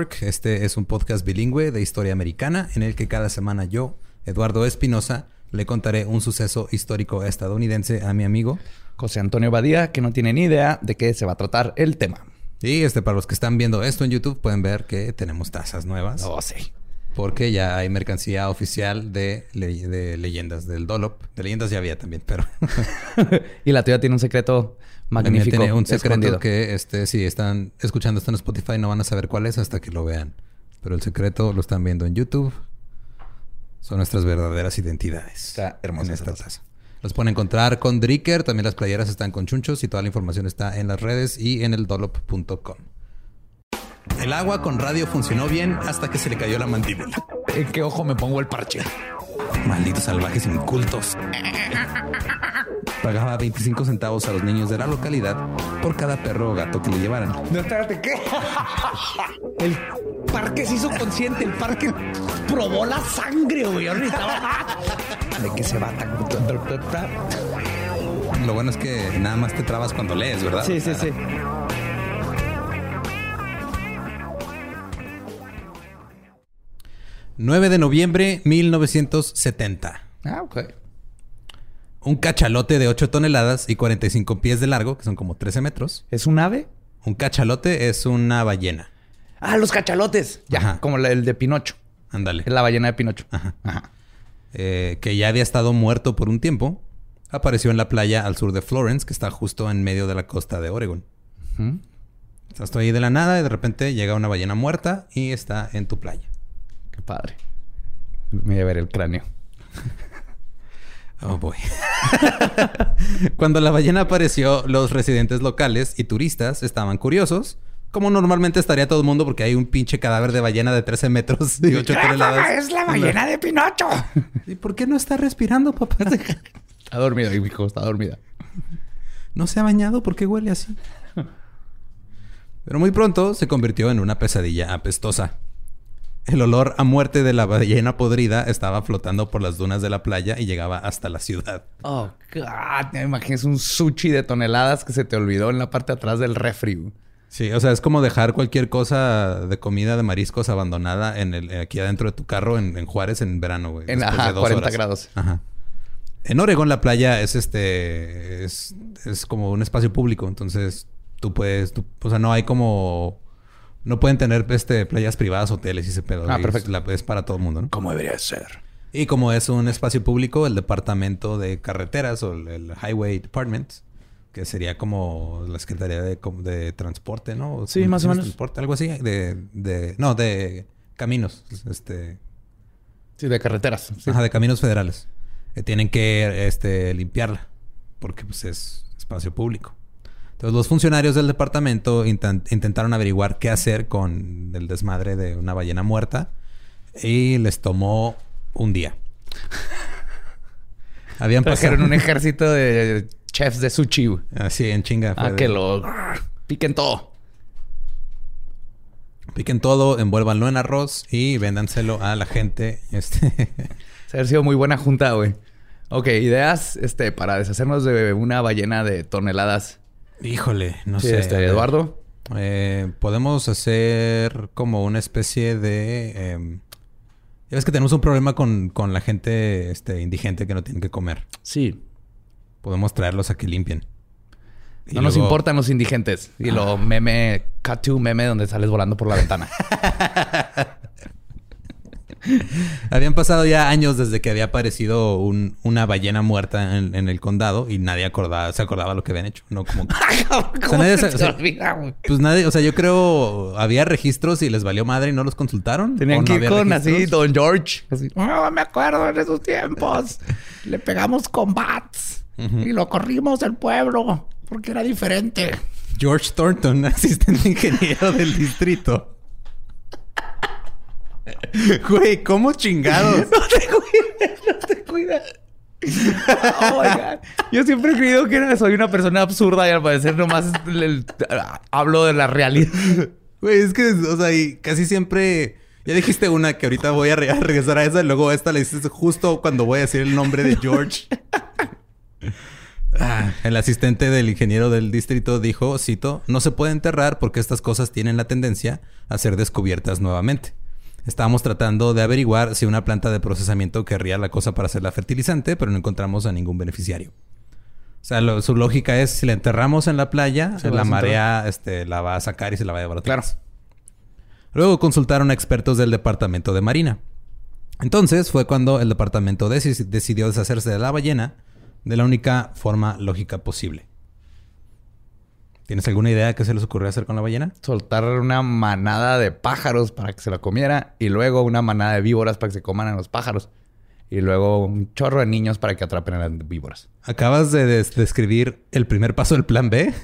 Este es un podcast bilingüe de historia americana en el que cada semana yo, Eduardo Espinosa, le contaré un suceso histórico estadounidense a mi amigo José Antonio Badía, que no tiene ni idea de qué se va a tratar el tema. Y este, para los que están viendo esto en YouTube, pueden ver que tenemos tazas nuevas. Oh, sí. Porque ya hay mercancía oficial de, le- de leyendas del Dolop. De leyendas ya había también, pero y la tuya tiene un secreto magnífico. tiene un secreto escondido. que este, si están escuchando esto en Spotify no van a saber cuál es hasta que lo vean. Pero el secreto lo están viendo en YouTube. Son nuestras verdaderas identidades. Está hermosa esta taza. taza. Los pueden encontrar con Dricker. También las playeras están con chunchos y toda la información está en las redes y en el dolop.com. El agua con radio funcionó bien hasta que se le cayó la mandíbula. ¿En qué ojo me pongo el parche? Malditos salvajes incultos. Pagaba 25 centavos a los niños de la localidad por cada perro o gato que le llevaran. No, espérate, ¿qué? El parque se hizo consciente, el parque probó la sangre, güey. ¿De qué se va tan... Lo bueno es que nada más te trabas cuando lees, ¿verdad? Sí, sí, sí. Ah. 9 de noviembre 1970. Ah, ok. Un cachalote de 8 toneladas y 45 pies de largo, que son como 13 metros. ¿Es un ave? Un cachalote es una ballena. Ah, los cachalotes. Ya, Ajá. como el de Pinocho. Ándale. Es la ballena de Pinocho. Ajá. Ajá. Eh, que ya había estado muerto por un tiempo. Apareció en la playa al sur de Florence, que está justo en medio de la costa de Oregon. Ujú. Estás ahí de la nada y de repente llega una ballena muerta y está en tu playa. Qué padre. Me voy a ver el cráneo. Oh boy. Cuando la ballena apareció, los residentes locales y turistas estaban curiosos. Como normalmente estaría todo el mundo porque hay un pinche cadáver de ballena de 13 metros y 8 toneladas. ¡Es la ballena de Pinocho! ¿Y por qué no está respirando, papá? Está dormida, hijo. Está dormida. No se ha bañado, ¿por qué huele así? Pero muy pronto se convirtió en una pesadilla apestosa. El olor a muerte de la ballena podrida estaba flotando por las dunas de la playa y llegaba hasta la ciudad. Oh, God. Me imaginas un sushi de toneladas que se te olvidó en la parte de atrás del refri. Sí, o sea, es como dejar cualquier cosa de comida de mariscos abandonada en el, aquí adentro de tu carro en, en Juárez en verano, güey. En, ajá, de dos 40 horas. grados. Ajá. En Oregón la playa es este es, es como un espacio público, entonces tú puedes, tú- o sea, no hay como no pueden tener este playas privadas, hoteles y ese pedo. Ah, Y perfecto. Es, la- es para todo el mundo, ¿no? Como debería ser. Y como es un espacio público, el departamento de carreteras o el, el Highway Department, que sería como la Secretaría de, de Transporte, ¿no? Sí, más o menos. Transporte, algo así, de, de, no, de caminos, este, Sí, de carreteras. Sí. ajá, de caminos federales. Eh, tienen que este, limpiarla, porque pues es espacio público. Entonces los funcionarios del departamento intentaron averiguar qué hacer con el desmadre de una ballena muerta y les tomó un día. Habían pasado... Trajeron un ejército de chefs de sushi. Así, en chinga. Ah, de- que lo piquen todo. Piquen todo, envuélvanlo en arroz y véndanselo a la gente. Este... Se ha sido muy buena junta, güey. Ok, ideas este, para deshacernos de una ballena de toneladas. Híjole, no Sí, sé. este. Eduardo. Eh, podemos hacer como una especie de... em, ya ves que tenemos un problema con, con la gente este, indigente que no tienen que comer. Sí. Podemos traerlos a que limpien. Y No nos importan los indigentes. Y lo meme, cut to meme donde sales volando por la ventana. Habían pasado ya años desde que había aparecido un- una ballena muerta en, en el condado y nadie acordaba, se acordaba lo que habían hecho. No como... ¿Cómo nadie se o sea? Pues nadie, o sea, yo creo había registros y les valió madre y no los consultaron. Tenían ¿O no que ir con así? Don George. Así, "Oh, me acuerdo en esos tiempos. Le pegamos con bats. Y lo corrimos del pueblo. Porque era diferente. George Thornton, asistente ingeniero del distrito. Güey, ¿cómo chingados? No te cuides, no te cuides. Oh my God. Yo siempre he creído que soy una persona absurda y al parecer nomás el- el- hablo de la realidad. Güey, es que, o sea, y casi siempre. Ya dijiste una que ahorita voy a, re- a regresar a esa y luego esta la dices justo cuando voy a decir el nombre de George. Ah, el asistente del ingeniero del distrito dijo, cito, no se puede enterrar porque estas cosas tienen la tendencia a ser descubiertas nuevamente. Estábamos tratando de averiguar si una planta de procesamiento querría la cosa para hacerla fertilizante, pero no encontramos a ningún beneficiario. O sea, lo- su lógica es si la enterramos en la playa, Se la marea este, la va a sacar y se la va a llevar a otra Claro. Luego consultaron a expertos del departamento de Marina. Entonces fue cuando el departamento deci- decidió deshacerse de la ballena de la única forma lógica posible. ¿Tienes alguna idea de qué se les ocurrió hacer con la ballena? Soltar una manada de pájaros para que se la comiera y luego una manada de víboras para que se coman a los pájaros. Y luego un chorro de niños para que atrapen a las víboras. Acabas de des- describir el primer paso del plan B.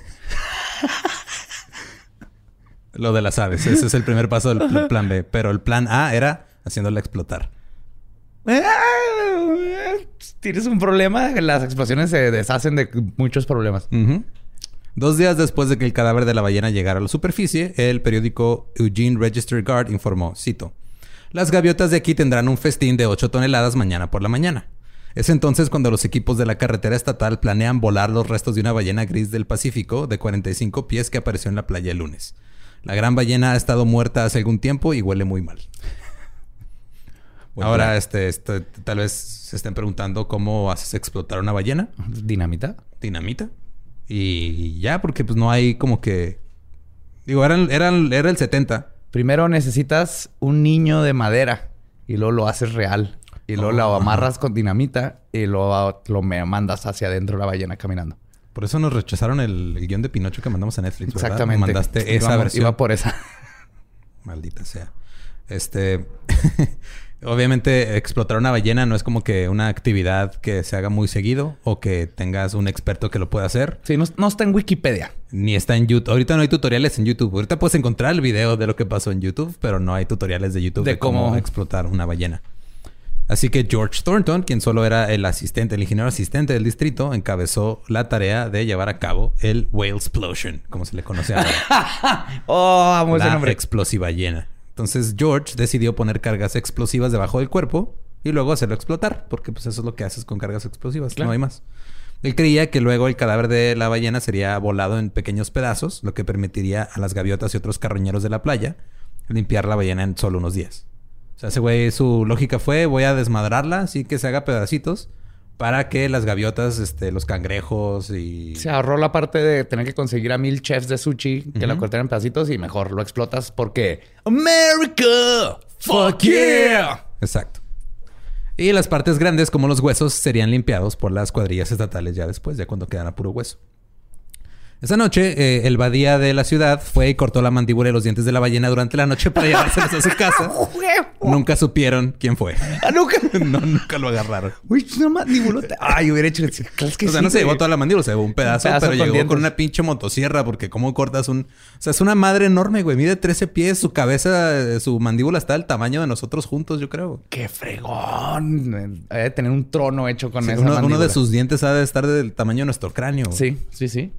Lo de las aves. Ese es el primer paso del pl- plan B. Pero el plan A era haciéndola explotar. Tienes un problema, las explosiones se deshacen de muchos problemas. Ujú. Dos días después de que el cadáver de la ballena llegara a la superficie, el periódico Eugene Register Guard informó, cito, Las gaviotas de aquí tendrán un festín de 8 toneladas mañana por la mañana. Es entonces cuando los equipos de la carretera estatal planean volar los restos de una ballena gris del Pacífico de 45 pies que apareció en la playa el lunes. La gran ballena ha estado muerta hace algún tiempo y huele muy mal. Ahora, este, este, tal vez se estén preguntando cómo haces explotar una ballena ¿Dinamita? dinamita. Y ya, porque pues no hay como que. Digo, eran, eran, era el 70. Primero necesitas un niño de madera y luego lo haces real. Y luego lo Oh, amarras con dinamita y luego lo me mandas hacia adentro de la ballena caminando. Por eso nos rechazaron el, el guion de Pinocho que mandamos a Netflix. ¿verdad? Exactamente. Mandaste esa versión. Iba por esa. Maldita sea. Este. Obviamente, explotar una ballena no es como que una actividad que se haga muy seguido o que tengas un experto que lo pueda hacer. Sí, no, no está en Wikipedia. Ni está en YouTube. Ahorita no hay tutoriales en YouTube. Ahorita puedes encontrar el video de lo que pasó en YouTube, pero no hay tutoriales de YouTube de, De cómo cómo- explotar una ballena. Así que George Thornton, quien solo era el asistente, el ingeniero asistente del distrito, encabezó la tarea de llevar a cabo el Whale Explosion, como se le conoce ahora. Oh, amo ese la nombre. explosiva ballena. Entonces George decidió poner cargas explosivas debajo del cuerpo y luego hacerlo explotar, porque pues eso es lo que haces con cargas explosivas, Claro. no hay más. Él creía que luego el cadáver de la ballena sería volado en pequeños pedazos, lo que permitiría a las gaviotas y otros carroñeros de la playa limpiar la ballena en solo unos días. O sea, ese güey, su lógica fue, voy a desmadrarla, así que se haga pedacitos, para que las gaviotas, este, los cangrejos y... Se ahorró la parte de tener que conseguir a mil chefs de sushi que la cortaran en pedacitos y mejor lo explotas porque America, fuck yeah. Exacto. Y las partes grandes, como los huesos, serían limpiados por las cuadrillas estatales ya después, ya cuando quedan a puro hueso. Esa noche, eh, el badía de la ciudad fue y cortó la mandíbula y los dientes de la ballena durante la noche para llevárselos a su casa. Nunca supieron quién fue. Ah, nunca. no, nunca lo agarraron. Uy, una mandibulota. Ay, hubiera hecho. Claro que o sea, sí, no se llevó toda la mandíbula, se llevó un pedazo, pedazo pero con llegó dientes. con una pinche motosierra, porque cómo cortas un... O sea, es una madre enorme, güey. Mide 13 pies, su cabeza, su mandíbula está del tamaño de nosotros juntos, yo creo. Qué fregón. Tener un trono hecho con Sí, esa uno, uno de sus dientes ha de estar del tamaño de nuestro cráneo. Sí, sí, sí.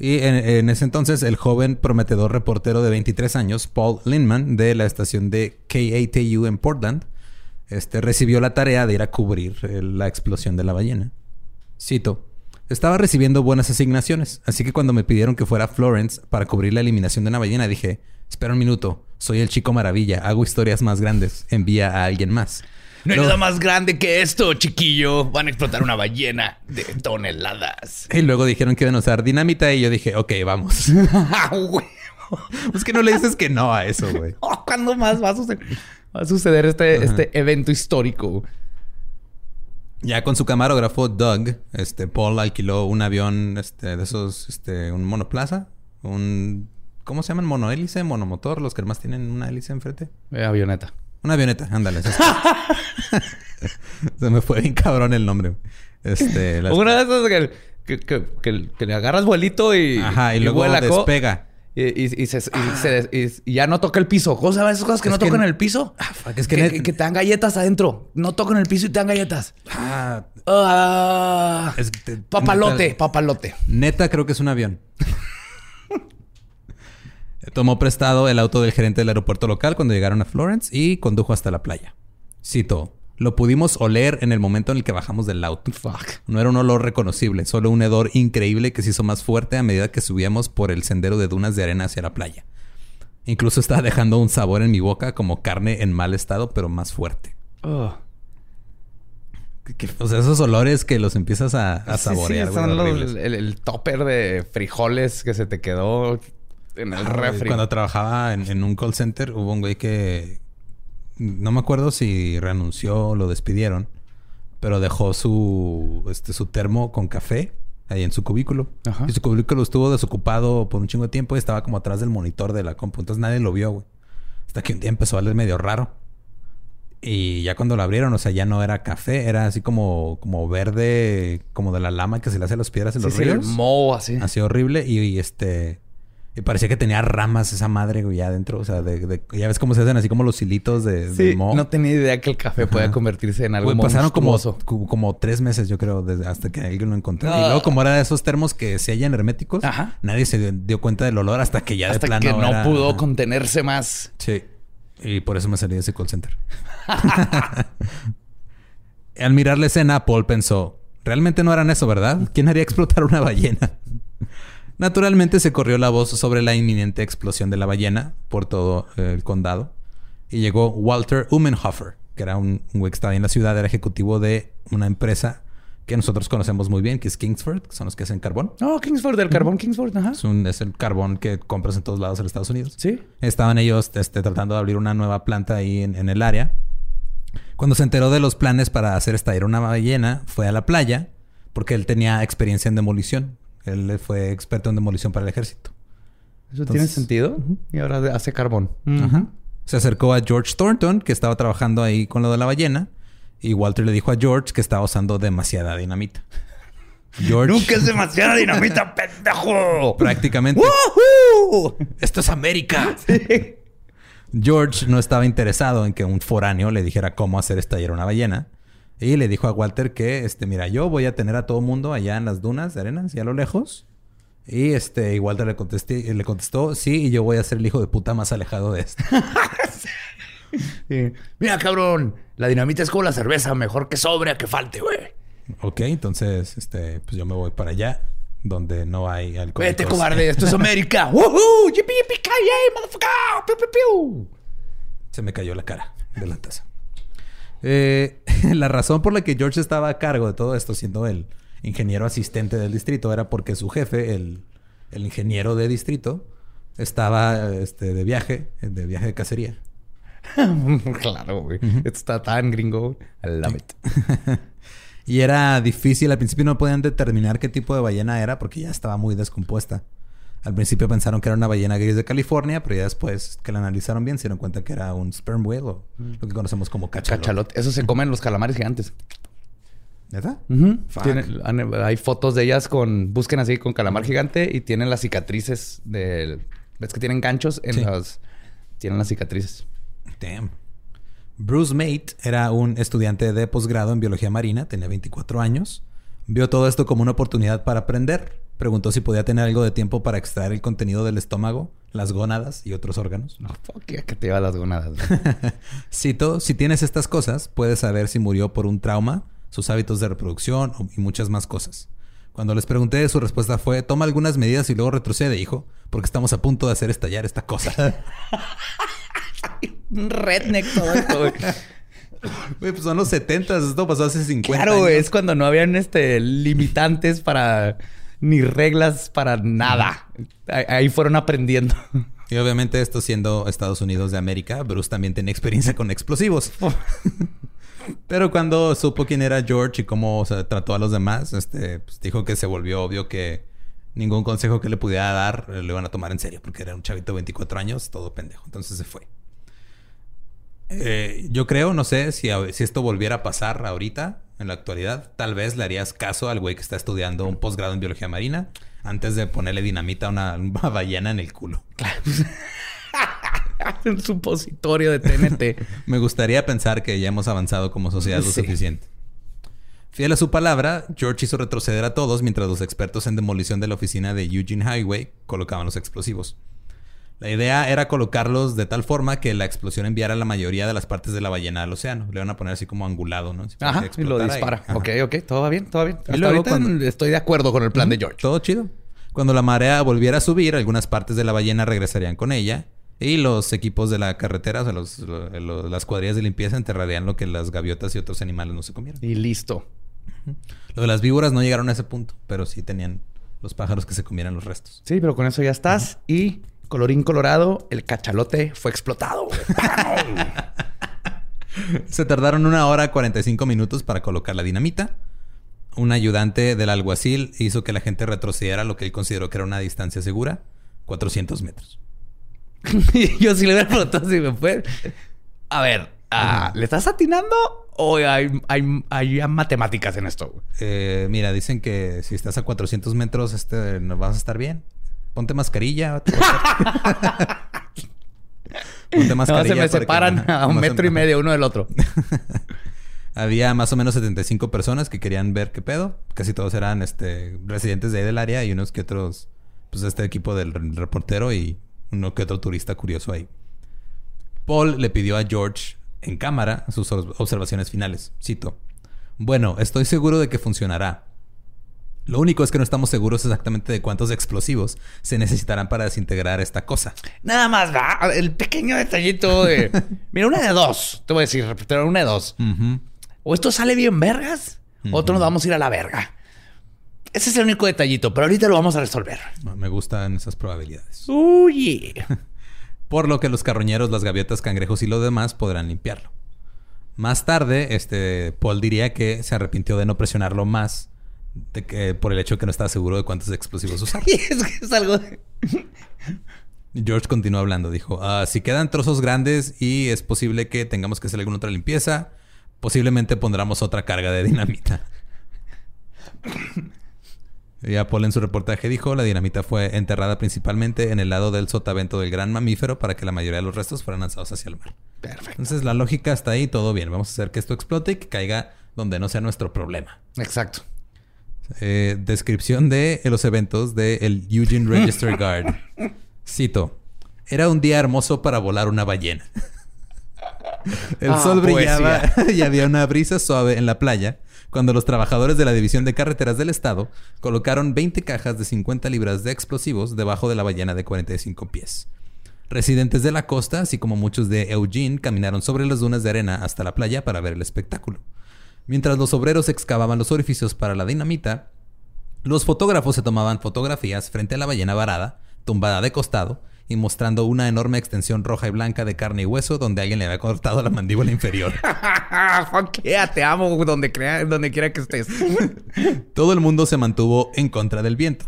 Y en, ese entonces, el joven prometedor reportero de 23 años, Paul Lindman, de la estación de KATU en Portland, este, recibió la tarea de ir a cubrir eh, la explosión de la ballena. Cito. Estaba recibiendo buenas asignaciones, así que cuando me pidieron que fuera a Florence para cubrir la eliminación de una ballena, dije, espera un minuto, soy el chico maravilla, hago historias más grandes, envía a alguien más. No hay nada más grande que esto, chiquillo. Van a explotar una ballena de toneladas. Y luego dijeron que iban a usar dinamita y yo dije, ok, vamos. Ah, es que no le dices que no a eso, güey. Oh, ¿Cuándo más va a suceder, va a suceder este, este evento histórico? Ya con su camarógrafo, Doug, este, Paul alquiló un avión este, de esos, este, un monoplaza, un... ¿Cómo se llaman? ¿Monohélice? ¿Monomotor? Los que más tienen una hélice enfrente. Eh, avioneta. Una avioneta, ándale. Se me fue bien cabrón el nombre. Este, las- Una de esas que, que, que, que, le agarras vuelito y, Ajá, y, luego despega. Y, y, se, y, ya no toca el piso. ¿Cómo se esas cosas que no tocan el piso? Ah, es que, que, te dan galletas adentro. No tocan el piso y te dan galletas. Ah, ah papalote, papalote. Neta, creo que es un avión. Tomó prestado el auto del gerente del aeropuerto local cuando llegaron a Florence y condujo hasta la playa. Cito. Lo pudimos oler en el momento en el que bajamos del auto. No era un olor reconocible, solo un hedor increíble que se hizo más fuerte a medida que subíamos por el sendero de dunas de arena hacia la playa. Incluso estaba dejando un sabor en mi boca como carne en mal estado, pero más fuerte. o sea, esos olores que los empiezas a, saborear. son el, topper de frijoles que se te quedó en el refri. Cuando trabajaba en, un call center, hubo un güey que, no me acuerdo si renunció o lo despidieron, pero dejó su, este, su termo con café ahí en su cubículo. Y su cubículo estuvo desocupado por un chingo de tiempo y estaba como atrás del monitor de la compu. Entonces nadie lo vio, güey. Hasta que un día empezó a leer medio raro. Y ya cuando lo abrieron, o sea, ya no era café, era así como, como verde, como de la lama que se le hace a las piedras en los ríos. Así. Así horrible. y este y parecía que tenía ramas esa madre, güey, ya adentro. O sea, de, ya ves cómo se hacen así como los hilitos de, sí, No tenía idea que el café podía convertirse en algo güey, Pasaron como, como tres meses, yo creo, hasta que alguien lo encontró. Y luego, como era de esos termos que se hallan herméticos, nadie se dio, cuenta del olor hasta que ya de plano. que no pudo contenerse más. Sí. Y por eso me salí de ese call center. Al mirar la escena, Paul pensó: realmente no eran eso, ¿verdad? ¿Quién haría explotar una ballena? Naturalmente se corrió la voz sobre la inminente explosión de la ballena por todo eh, el condado y llegó Walter Umenhofer, que era un, güey que estaba en la ciudad, era ejecutivo de una empresa que nosotros conocemos muy bien, que es Kingsford, que son los que hacen carbón. Oh, Kingsford, del carbón Kingsford, ajá. Es, el carbón que compras en todos lados en Estados Unidos. Sí. Estaban ellos este, tratando de abrir una nueva planta ahí en, en, el área. Cuando se enteró de los planes para hacer estallar una ballena, fue a la playa porque él tenía experiencia en demolición. Él fue experto en demolición para el ejército. ¿Eso tiene sentido? Y ahora hace carbón. Se acercó a George Thornton, que estaba trabajando ahí con lo de la ballena. Y Walter le dijo a George que estaba usando demasiada dinamita. George... ¡Nunca es demasiada dinamita, pendejo! Prácticamente. ¡Esto es América! George no estaba interesado en que un foráneo le dijera cómo hacer estallar una ballena. Y le dijo a Walter que, este, mira, yo voy a tener a todo mundo allá en las dunas de arenas y a lo lejos. Y este, y Walter le, contesté, le contestó, sí, y yo voy a ser el hijo de puta más alejado de esto. Mira, cabrón, la dinamita es como la cerveza, mejor que sobre a que falte, güey. Ok, entonces, este, pues yo me voy para allá, donde no hay alcohol. Vete, cobarde, esto es América. ¡Woohoo! ¡Yipi, yipi, motherfucker! ¡Piu, piu, piu! Se me cayó la cara de la taza. Eh, la razón por la que George estaba a cargo de todo esto, siendo el ingeniero asistente del distrito, era porque su jefe, el, ingeniero de distrito, estaba este, de viaje, de viaje de cacería. claro, güey. Está tan gringo. I love it. y era difícil. Al principio no podían determinar qué tipo de ballena era porque ya estaba muy descompuesta. Al principio pensaron que era una ballena gris de California, pero ya después que la analizaron bien se dieron cuenta que era un sperm whale o lo que conocemos como cachalot. Cachalot. Eso se comen los calamares gigantes. ¿Verdad? hay fotos de ellas con... Busquen así con calamar gigante y tienen las cicatrices de... ¿Ves que tienen ganchos en las... Tienen las cicatrices. Damn. Bruce Mate era un estudiante de posgrado en biología marina, tenía 24 años. Vio todo esto como una oportunidad para aprender Preguntó si podía tener algo de tiempo para extraer el contenido del estómago, las gónadas y otros órganos. No, ¿qué que te lleva las gónadas? Cito, si tienes estas cosas, puedes saber si murió por un trauma, sus hábitos de reproducción y muchas más cosas. Cuando les pregunté, su respuesta fue, toma algunas medidas y luego retrocede, hijo, porque estamos a punto de hacer estallar esta cosa. un redneck todo esto, pues son los 70, esto pasó hace 50 Claro, es cuando no habían este limitantes para ni reglas para nada. Ahí fueron aprendiendo. Y obviamente esto siendo Estados Unidos de América, Bruce también tenía experiencia con explosivos. Pero cuando supo quién era George y cómo trató a los demás, este, pues, dijo que se volvió obvio que ningún consejo que le pudiera dar eh, lo iban a tomar en serio, porque era un chavito de 24 años, todo pendejo. Entonces se fue. Eh, yo creo, no sé, si, si esto volviera a pasar ahorita, en la actualidad, tal vez le harías caso al güey que está estudiando un posgrado en biología marina antes de ponerle dinamita a una, una ballena en el culo. Un supositorio de TNT. Me gustaría pensar que ya hemos avanzado como sociedad lo suficiente. Fiel a su palabra, George hizo retroceder a todos mientras los expertos en demolición de la oficina de Eugene Highway colocaban los explosivos. La idea era colocarlos de tal forma que la explosión enviara la mayoría de las partes de la ballena al océano. Le van a poner así como angulado, ¿no? Ajá, y lo dispara. Ajá. Ok, ok, todo va bien, todo va bien. Hasta luego ahorita cuando- estoy de acuerdo con el plan de George. Todo chido. Cuando la marea volviera a subir, algunas partes de la ballena regresarían con ella y los equipos de la carretera, o sea, los- las cuadrillas de limpieza enterrarían lo que las gaviotas y otros animales no se comieron. Y listo. Lo de las víboras no llegaron a ese punto, pero sí tenían los pájaros que se comieran los restos. Sí, pero con eso ya estás. Y colorín colorado, el cachalote fue explotado. Se tardaron una hora 45 minutos para colocar la dinamita. Un ayudante del alguacil hizo que la gente retrocediera lo que él consideró que era una distancia segura, 400 metros. y yo sí le hubiera preguntado si me fue. A ver, ah, ¿le estás atinando o hay, hay, hay matemáticas en esto? Eh, mira, dicen que si estás a 400 metros, este, no vas a estar bien. Ponte mascarilla. Ponte No, mascarilla. se me que- separan a un metro y medio uno del otro. Había más o menos 75 personas que querían ver qué pedo. Casi todos eran este, residentes de ahí del área y unos que otros, pues este equipo del re- reportero y uno que otro turista curioso ahí. Paul le pidió a George en cámara sus observaciones finales. Cito. Bueno, estoy seguro de que funcionará. Lo único es que no estamos seguros exactamente de cuántos explosivos se necesitarán para desintegrar esta cosa. Nada más, va. El pequeño detallito de. Mira, una de dos. Te voy a decir, repetir, una de dos. O esto sale bien vergas, o otro nos vamos a ir a la verga. Ese es el único detallito, pero ahorita lo vamos a resolver. Me gustan esas probabilidades. Uy. por lo que los carroñeros, las gaviotas, cangrejos y lo demás podrán limpiarlo. Más tarde, este Paul diría que se arrepintió de no presionarlo más de que, por el hecho de que no estaba seguro de cuántos explosivos usar. Y es que es algo. de- George continuó hablando, dijo, "Ah, si quedan trozos grandes y es posible que tengamos que hacer alguna otra limpieza, posiblemente pondremos otra carga de dinamita. Ya Paul en su reportaje dijo, la dinamita fue enterrada principalmente en el lado del sotavento del gran mamífero para que la mayoría de los restos fueran lanzados hacia el mar. Perfecto. Entonces la lógica está ahí, todo bien. Vamos a hacer que esto explote y que caiga donde no sea nuestro problema. Exacto. Eh, descripción de los eventos del Eugene Register Guard. Cito. Era un día hermoso para volar una ballena. El Ah, sol brillaba poesía. y había una brisa suave en la playa cuando los trabajadores de la División de Carreteras del Estado colocaron 20 cajas de 50 libras de explosivos debajo de la ballena de 45 pies. Residentes de la costa, así como muchos de Eugene, caminaron sobre las dunas de arena hasta la playa para ver el espectáculo. Mientras los obreros excavaban los orificios para la dinamita, los fotógrafos se tomaban fotografías frente a la ballena varada, tumbada de costado, y mostrando una enorme extensión roja y blanca de carne y hueso donde alguien le había cortado la mandíbula inferior. Yeah, te amo donde, crea, donde quiera que estés. Todo el mundo se mantuvo en contra del viento.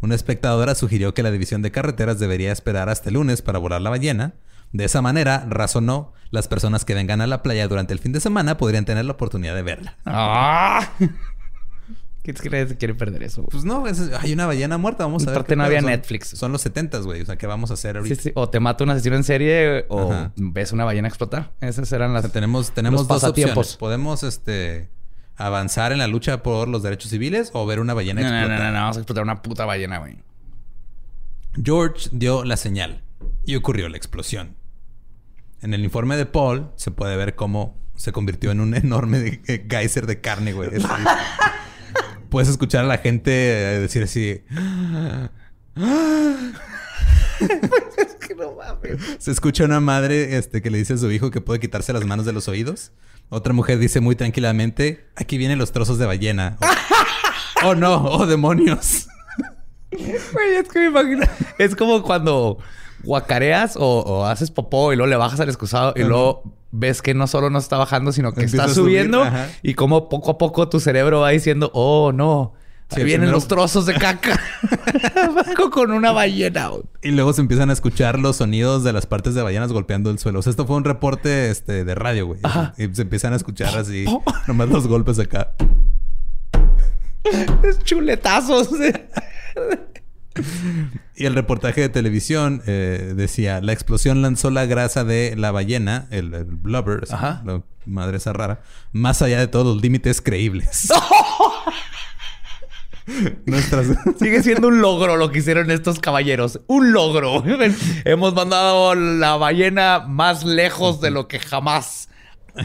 Una espectadora sugirió que la división de carreteras debería esperar hasta el lunes para volar la ballena. De esa manera, razonó, las personas que vengan a la playa durante el fin de semana podrían tener la oportunidad de verla. Ah. ¿Qué crees que quiere perder eso? güey? Pues no, es- hay una ballena muerta, vamos a ver. Aparte qué no había Son- Netflix. Son los 70 güey. O sea, ¿qué vamos a hacer Sí, ahorita? sí. O te mata un asesino en serie o Ajá. ves una ballena explotar. Esas eran O las... sea, tenemos tenemos los dos opciones. Podemos este avanzar en la lucha por los derechos civiles o ver una ballena No, no, explotar. no, no, vamos a explotar una puta ballena, güey. George dio la señal y ocurrió la explosión. En el informe de Paul se puede ver cómo se convirtió en un enorme de- geyser de carne, güey. Es- Puedes escuchar a la gente eh, decir así. Es que no mames. Se escucha una madre este, que le dice a su hijo que puede quitarse las manos de los oídos. Otra mujer dice muy tranquilamente: Aquí vienen los trozos de ballena. Oh, oh, no, oh demonios. Güey, es que me imagino. Es como cuando guacareas o, o haces popó y luego le bajas al excusado y Ajá. luego ves que no solo no está bajando, sino que Empieza está subir, subiendo ajá. y como poco a poco tu cerebro va diciendo, oh no, Ahí vienen los trozos de caca. con una ballena. Y luego se empiezan a escuchar los sonidos de las partes de ballenas golpeando el suelo. O sea, esto fue un reporte este, de radio, güey. Y se empiezan a escuchar así, nomás los golpes acá. Es chuletazos. Y el reportaje de televisión eh, decía: la explosión lanzó la grasa de la ballena, el, blubber, la madre esa rara, más allá de todos los límites creíbles. Sigue siendo un logro lo que hicieron estos caballeros. Un logro. Hemos mandado la ballena más lejos de lo que jamás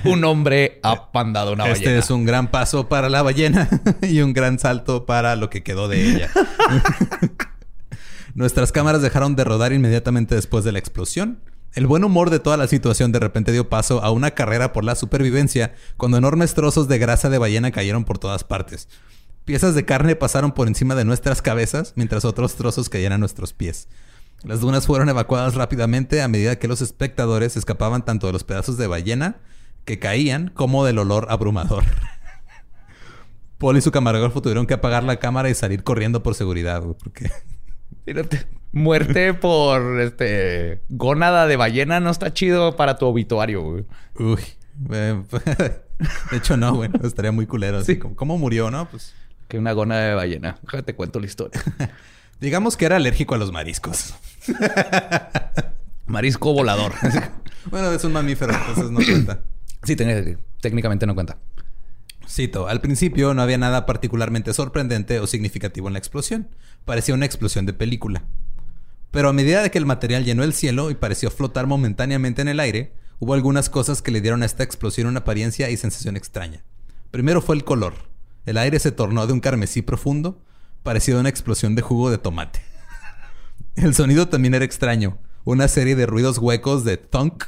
un hombre ha mandado una este ballena. Este es un gran paso para la ballena y un gran salto para lo que quedó de ella. Nuestras cámaras dejaron de rodar inmediatamente después de la explosión. El buen humor de toda la situación de repente dio paso a una carrera por la supervivencia cuando enormes trozos de grasa de ballena cayeron por todas partes. Piezas de carne pasaron por encima de nuestras cabezas, mientras otros trozos caían a nuestros pies. Las dunas fueron evacuadas rápidamente a medida que los espectadores escapaban tanto de los pedazos de ballena que caían como del olor abrumador. Paul y su camarógrafo tuvieron que apagar la cámara y salir corriendo por seguridad, porque... Muerte por este gónada de ballena no está chido para tu obituario, güey. Uy. Eh, de hecho, no, güey. Estaría muy culero. Sí. ¿Cómo murió, no? Pues que una gona de ballena. Te cuento la historia. Digamos que era alérgico a los mariscos. Marisco volador. bueno, es un mamífero, entonces no cuenta. Sí, técnicamente no cuenta. Cito, al principio no había nada particularmente sorprendente o significativo en la explosión. Parecía una explosión de película. Pero a medida de que el material llenó el cielo y pareció flotar momentáneamente en el aire, hubo algunas cosas que le dieron a esta explosión una apariencia y sensación extraña. Primero fue el color. El aire se tornó de un carmesí profundo, parecido a una explosión de jugo de tomate. El sonido también era extraño, una serie de ruidos huecos de thunk.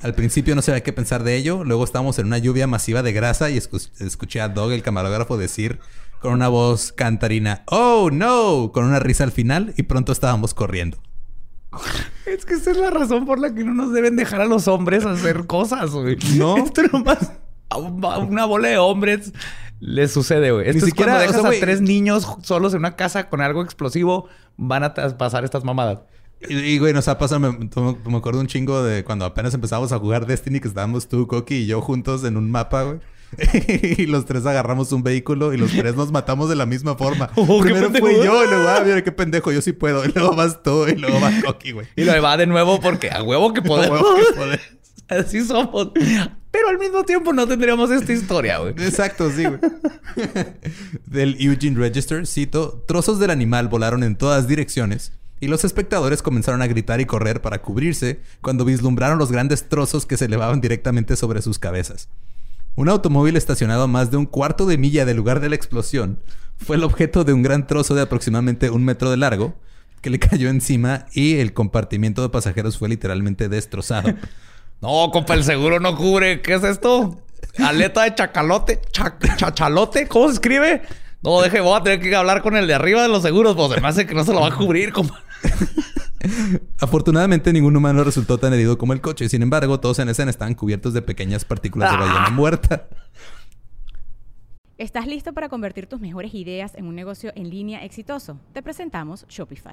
Al principio no sabía qué pensar de ello, luego estábamos en una lluvia masiva de grasa y escuché a Doug, el camarógrafo, decir con una voz cantarina, ¡Oh, no! con una risa al final y pronto estábamos corriendo. Es que esa es la razón por la que no nos deben dejar a los hombres hacer cosas, güey. No. Esto nomás una bola de hombres le sucede, güey. Esto Ni es siquiera, cuando dejas a tres niños solos en una casa con algo explosivo, van a pasar estas mamadas. Y, güey, nos ha pasado, me, me, acuerdo un chingo de cuando apenas empezamos a jugar Destiny, que estábamos tú, Coqui y yo juntos en un mapa, güey. y los tres agarramos un vehículo y los tres nos matamos de la misma forma. Oh, Primero fui yo y luego, ah, mira qué pendejo, yo sí puedo. Y luego vas tú y luego va Coqui, güey. Y lo va de nuevo porque a huevo que podemos. A huevo que podemos. Así somos. Pero al mismo tiempo no tendríamos esta historia, güey. Exacto, sí, güey. del Eugene Register, cito, trozos del animal volaron en todas direcciones y los espectadores comenzaron a gritar y correr para cubrirse cuando vislumbraron los grandes trozos que se elevaban directamente sobre sus cabezas. Un automóvil estacionado a más de un cuarto de milla del lugar de la explosión fue el objeto de un gran trozo de aproximadamente un metro de largo que le cayó encima y el compartimiento de pasajeros fue literalmente destrozado. No, compa, el seguro no cubre. ¿Qué es esto? Aleta de chacalote. chachalote. ¿Cómo se escribe? No, deje, voy a tener que hablar con el de arriba de los seguros. Pues además de que no se lo va a cubrir, compa. Afortunadamente, ningún humano resultó tan herido como el coche. Sin embargo, todos en escena estaban cubiertos de pequeñas partículas de ballena ah. muerta. ¿Estás listo para convertir tus mejores ideas en un negocio en línea exitoso? Te presentamos Shopify.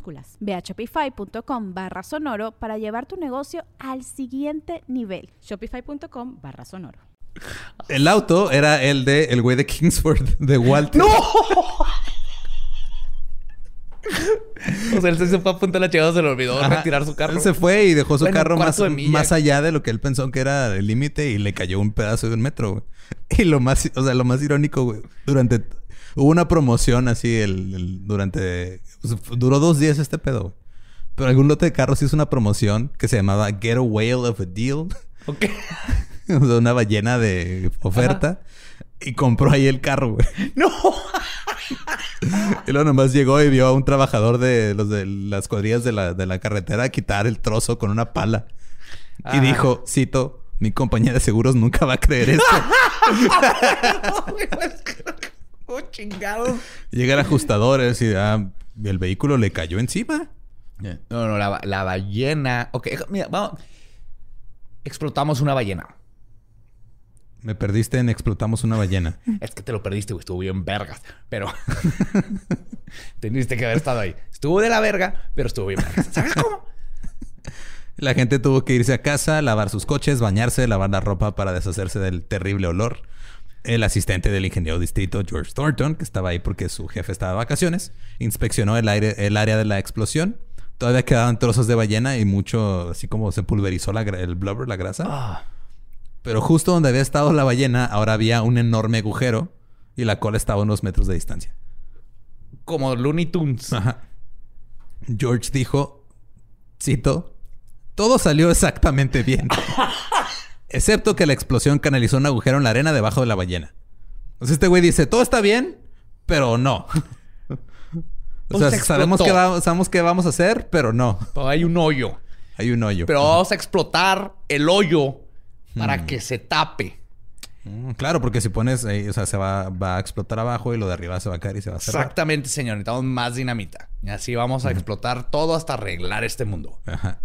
Ve a shopify.com barra sonoro para llevar tu negocio al siguiente nivel. Shopify.com barra sonoro. El auto era el de el güey de Kingsford, de Walter. ¡No! pues él se fue a punta de la chingada, se le olvidó retirar su carro. Él se fue y dejó su carro más, más allá de lo que él pensó que era el límite y le cayó un pedazo de un metro, güey. Y lo más, o sea, lo más irónico, güey, durante hubo una promoción así el, durante duró dos días este pedo, güey. Pero algún lote de carros hizo una promoción que se llamaba Get a Whale of a Deal. Ok. o sea, una ballena de oferta. Y compró ahí el carro, güey. ¡No! y luego nomás llegó y vio a un trabajador de los de las cuadrillas de la, de la carretera quitar el trozo con una pala. Y dijo, cito, mi compañía de seguros nunca va a creer esto. oh, chingado. Llega el ajustador y ah, el vehículo le cayó encima. No, no, la, la ballena. Ok, mira, vamos. Explotamos una ballena. Me perdiste en explotamos una ballena. Es que te lo perdiste, güey. Estuvo bien vergas. Pero teniste que haber estado ahí. Estuvo de la verga, pero estuvo bien vergas. ¿Sabes cómo? La gente tuvo que irse a casa, lavar sus coches, bañarse, lavar la ropa para deshacerse del terrible olor. El asistente del ingeniero distrito, George Thornton, que estaba ahí porque su jefe estaba de vacaciones, inspeccionó el, aire, el área de la explosión. Todavía quedaban trozos de ballena y mucho, así como se pulverizó la, el blubber, la grasa. Ah. Pero justo donde había estado la ballena, ahora había un enorme agujero y la cola estaba a unos metros de distancia. Como Looney Tunes. George dijo, cito, todo salió exactamente bien. excepto que la explosión canalizó un agujero en la arena debajo de la ballena. Entonces este güey dice, todo está bien, pero no. o sea, sabemos qué, sabemos qué vamos a hacer, pero no. hay un hoyo. Hay un hoyo. Pero vamos a explotar el hoyo para hmm. que se tape. Mm, claro, porque si pones o sea, se va, va, a explotar abajo y lo de arriba se va a caer y se va a cerrar. Exactamente, señor. Necesitamos más dinamita. Y así vamos a explotar todo hasta arreglar este mundo. Ajá.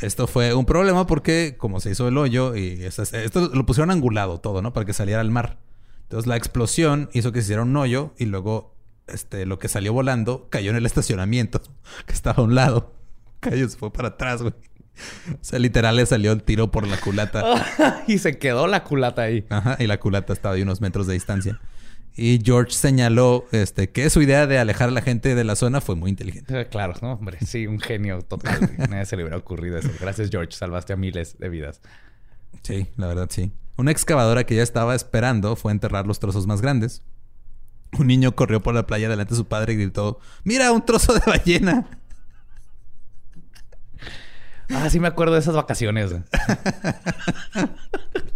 Esto fue un problema porque, como se hizo el hoyo, y esto, lo pusieron angulado todo, ¿no? Para que saliera al mar. Entonces la explosión hizo que se hiciera un hoyo y luego este, lo que salió volando cayó en el estacionamiento que estaba a un lado. Cayó, se fue para atrás, güey. O sea, literal le salió el tiro por la culata. y se quedó la culata ahí. Ajá, y la culata estaba a unos metros de distancia. Y George señaló este, que su idea de alejar a la gente de la zona fue muy inteligente. Eh, claro, ¿no? Hombre, sí, un genio total. Nadie se le hubiera ocurrido eso. Gracias, George. Salvaste a miles de vidas. Sí, la verdad, sí. Una excavadora que ya estaba esperando fue a enterrar los trozos más grandes. Un niño corrió por la playa delante de su padre y gritó: ¡Mira, un trozo de ballena! Ah, sí me acuerdo de esas vacaciones.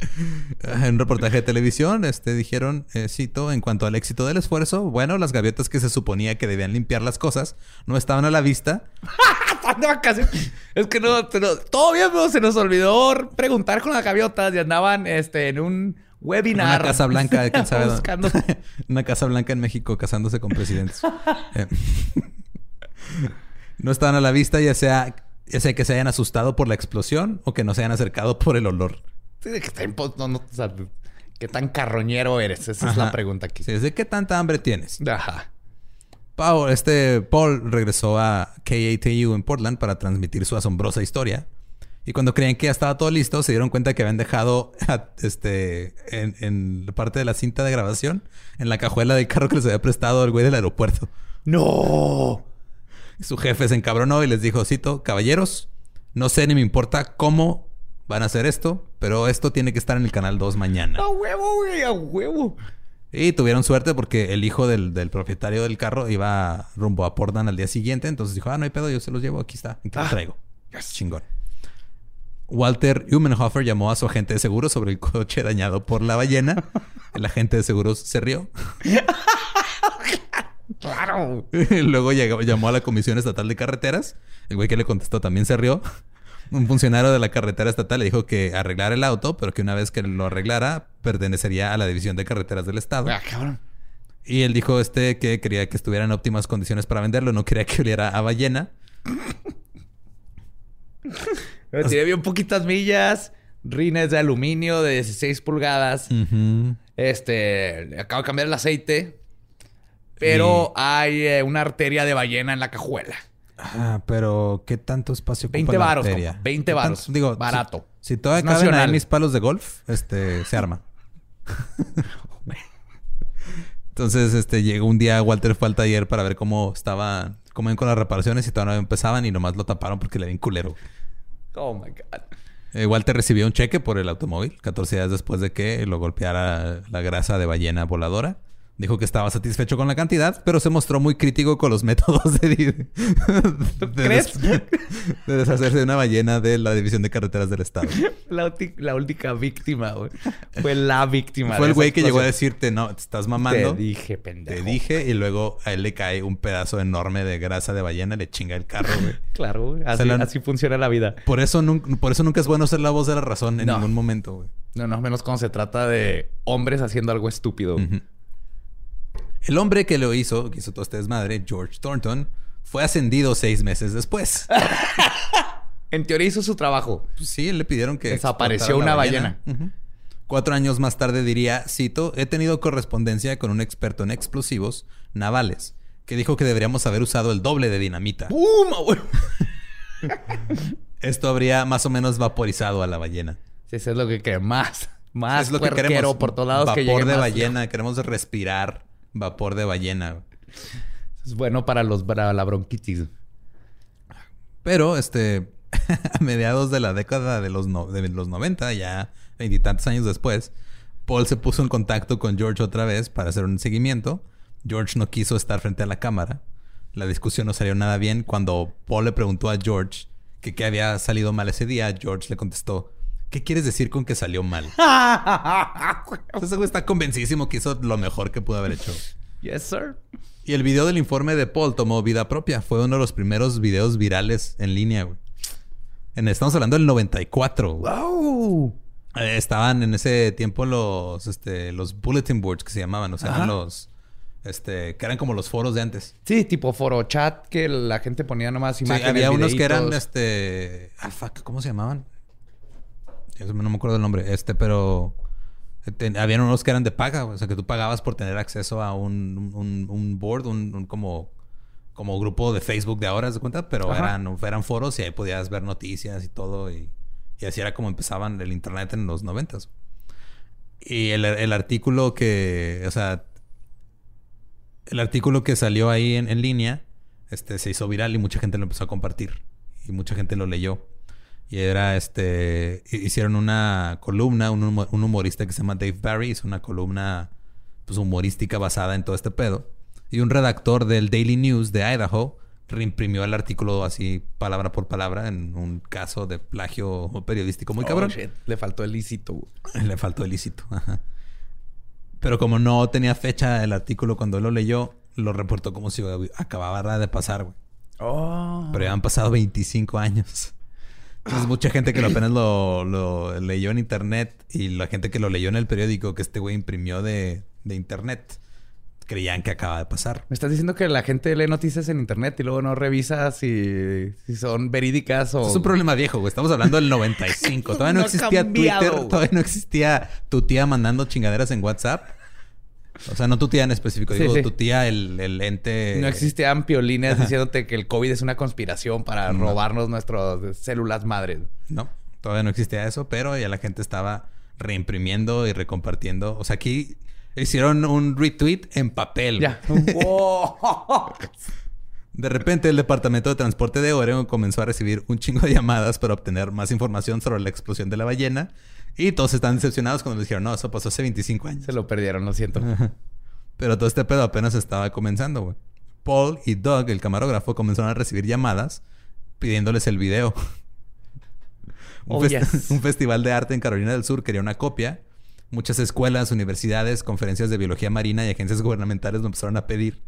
en un reportaje de televisión, este, dijeron, eh, cito, en cuanto al éxito del esfuerzo, bueno, las gaviotas que se suponía que debían limpiar las cosas no estaban a la vista. es que no, pero todavía se nos olvidó preguntar con las gaviotas y andaban este, en un webinar. Una casa blanca, quién sabe. Una casa blanca en México casándose con presidentes. Eh, no estaban a la vista, ya sea ya sea que se hayan asustado por la explosión o que no se hayan acercado por el olor. ¿Qué tan carroñero eres? Esa es la pregunta aquí. Sí, ¿de qué tanta hambre tienes? Ajá. Paul, este Paul regresó a KATU en Portland para transmitir su asombrosa historia. Y cuando creían que ya estaba todo listo, se dieron cuenta que habían dejado este, en, en parte de la cinta de grabación en la cajuela del carro que les había prestado el güey del aeropuerto. ¡No! Su jefe se encabronó y les dijo, cito, caballeros, no sé ni me importa cómo van a hacer esto, pero esto tiene que estar en el canal 2 mañana. A huevo, güey, a huevo. Y tuvieron suerte porque el hijo del, propietario del carro iba rumbo a Portland al día siguiente. Entonces dijo, ah, no hay pedo, yo se los llevo, aquí está, aquí los ah, traigo. Chingón. Walter Humenhofer llamó a su agente de seguros sobre el coche dañado por la ballena. El agente de seguros se rió. Claro. Luego llegó, llamó a la Comisión Estatal de Carreteras. El güey que le contestó también se rió. Un funcionario de la carretera estatal le dijo que arreglara el auto, pero que una vez que lo arreglara, pertenecería a la División de Carreteras del Estado. Ah, y él dijo este que quería que estuviera en óptimas condiciones para venderlo, no quería que oliera a ballena. tiene bien poquitas millas, rines de aluminio de 16 pulgadas. Este, acabo de cambiar el aceite. Pero hay eh, una arteria de ballena en la cajuela. Ah, pero ¿qué tanto espacio ocupa 20 varos, 20 varos. Digo, barato. Si, todavía caben ahí mis palos de golf, este, se arma. Entonces, este, llegó un día, Walter fue al taller para ver cómo estaba, como ven con las reparaciones y todavía no empezaban y nomás lo taparon porque le un culero. Oh my God. Eh, Walter recibió un cheque por el automóvil 14 días después de que lo golpeara la grasa de ballena voladora. Dijo que estaba satisfecho con la cantidad, pero se mostró muy crítico con los métodos de, de, crees? de deshacerse de una ballena de la División de Carreteras del Estado. La, la única víctima, güey. Fue la víctima. Fue el güey que llegó a decirte, no, te estás mamando. Te dije, pendejo. Te dije, y luego a él le cae un pedazo enorme de grasa de ballena y le chinga el carro, güey. claro, güey. Así, así, funciona la vida. Por eso, por eso nunca es bueno ser la voz de la razón en ningún momento, güey. No, no, menos cuando se trata de hombres haciendo algo estúpido. El hombre que lo hizo, que hizo todo este desmadre, George Thornton, fue ascendido seis meses después. en teoría hizo su trabajo. Pues sí, le pidieron que... Desapareció una ballena. Cuatro años más tarde diría, cito, he tenido correspondencia con un experto en explosivos navales que dijo que deberíamos haber usado el doble de dinamita. ¡Pum! Esto habría más o menos vaporizado a la ballena. Sí, eso es lo que queremos. Más, más es lo que queremos. por todos lados Vapor de ballena. Queremos respirar Vapor de ballena. Es bueno para los para la bronquitis. Pero, este, a mediados de la década de los, de los 90, ya veintitantos años después, Paul se puso en contacto con George otra vez para hacer un seguimiento. George no quiso estar frente a la cámara. La discusión no salió nada bien. Cuando Paul le preguntó a George que qué había salido mal ese día, George le contestó, ¿qué quieres decir con que salió mal? Ese güey está convencidísimo que hizo lo mejor que pudo haber hecho. Yes, sir. Y el video del informe de Paul tomó vida propia. Fue uno de los primeros videos virales en línea, güey. En, estamos hablando del 94. ¡Wow! Eh, estaban en ese tiempo los, este, los bulletin boards que se llamaban. O sea, eran los... Este, que eran como los foros de antes. Sí, tipo foro chat que la gente ponía nomás imágenes. Sí, había unos que eran, este... Ah, fuck, ¿cómo se llamaban? No me acuerdo el nombre, este, pero habían unos que eran de paga, o sea, que tú pagabas por tener acceso a un, un, board, un, como, como grupo de Facebook de ahora, ¿se cuenta? Pero eran, eran foros y ahí podías ver noticias y todo, y, así era como empezaban el internet en los noventas. Y el, el, artículo que, o sea, el artículo que salió ahí en, en línea, este, se hizo viral y mucha gente lo empezó a compartir. Y mucha gente lo leyó. Y era este. Hicieron una columna, un, humorista que se llama Dave Barry, hizo una columna pues, humorística basada en todo este pedo. Y un redactor del Daily News de Idaho reimprimió el artículo así palabra por palabra en un caso de plagio periodístico muy oh, cabrón. Le faltó el lícito. Le faltó el lícito. Pero como no tenía fecha el artículo cuando él lo leyó, lo reportó como si acababa de pasar, güey. Oh. Pero ya han pasado 25 años. Entonces, mucha gente que lo apenas lo, leyó en internet y la gente que lo leyó en el periódico que este güey imprimió de, internet creían que acaba de pasar. Me estás diciendo que la gente lee noticias en internet y luego no revisa si, son verídicas o. Es un problema viejo, güey. Estamos haando del 95. Todavía no, existía Twitter, todavía no existía tu tía mandando chingaderas en WhatsApp. O sea, no tu tía en específico, digo tu tía, el, el, ente. No existían piolines diciéndote que el COVID es una conspiración para robarnos nuestras células madres. No, todavía no existía eso, pero ya la gente estaba reimprimiendo y recompartiendo. O sea, aquí hicieron un retweet en papel. Ya. De repente, el Departamento de Transporte de Oregon comenzó a recibir un chingo de llamadas para obtener más información sobre la explosión de la ballena y todos están decepcionados cuando les dijeron, no, eso pasó hace 25 años. Se lo perdieron, lo siento. Pero todo este pedo apenas estaba comenzando, güey. Paul y Doug, el camarógrafo, comenzaron a recibir llamadas pidiéndoles el video. un, oh, un festival de arte en Carolina del Sur quería una copia. Muchas escuelas, universidades, conferencias de biología marina y agencias gubernamentales lo empezaron a pedir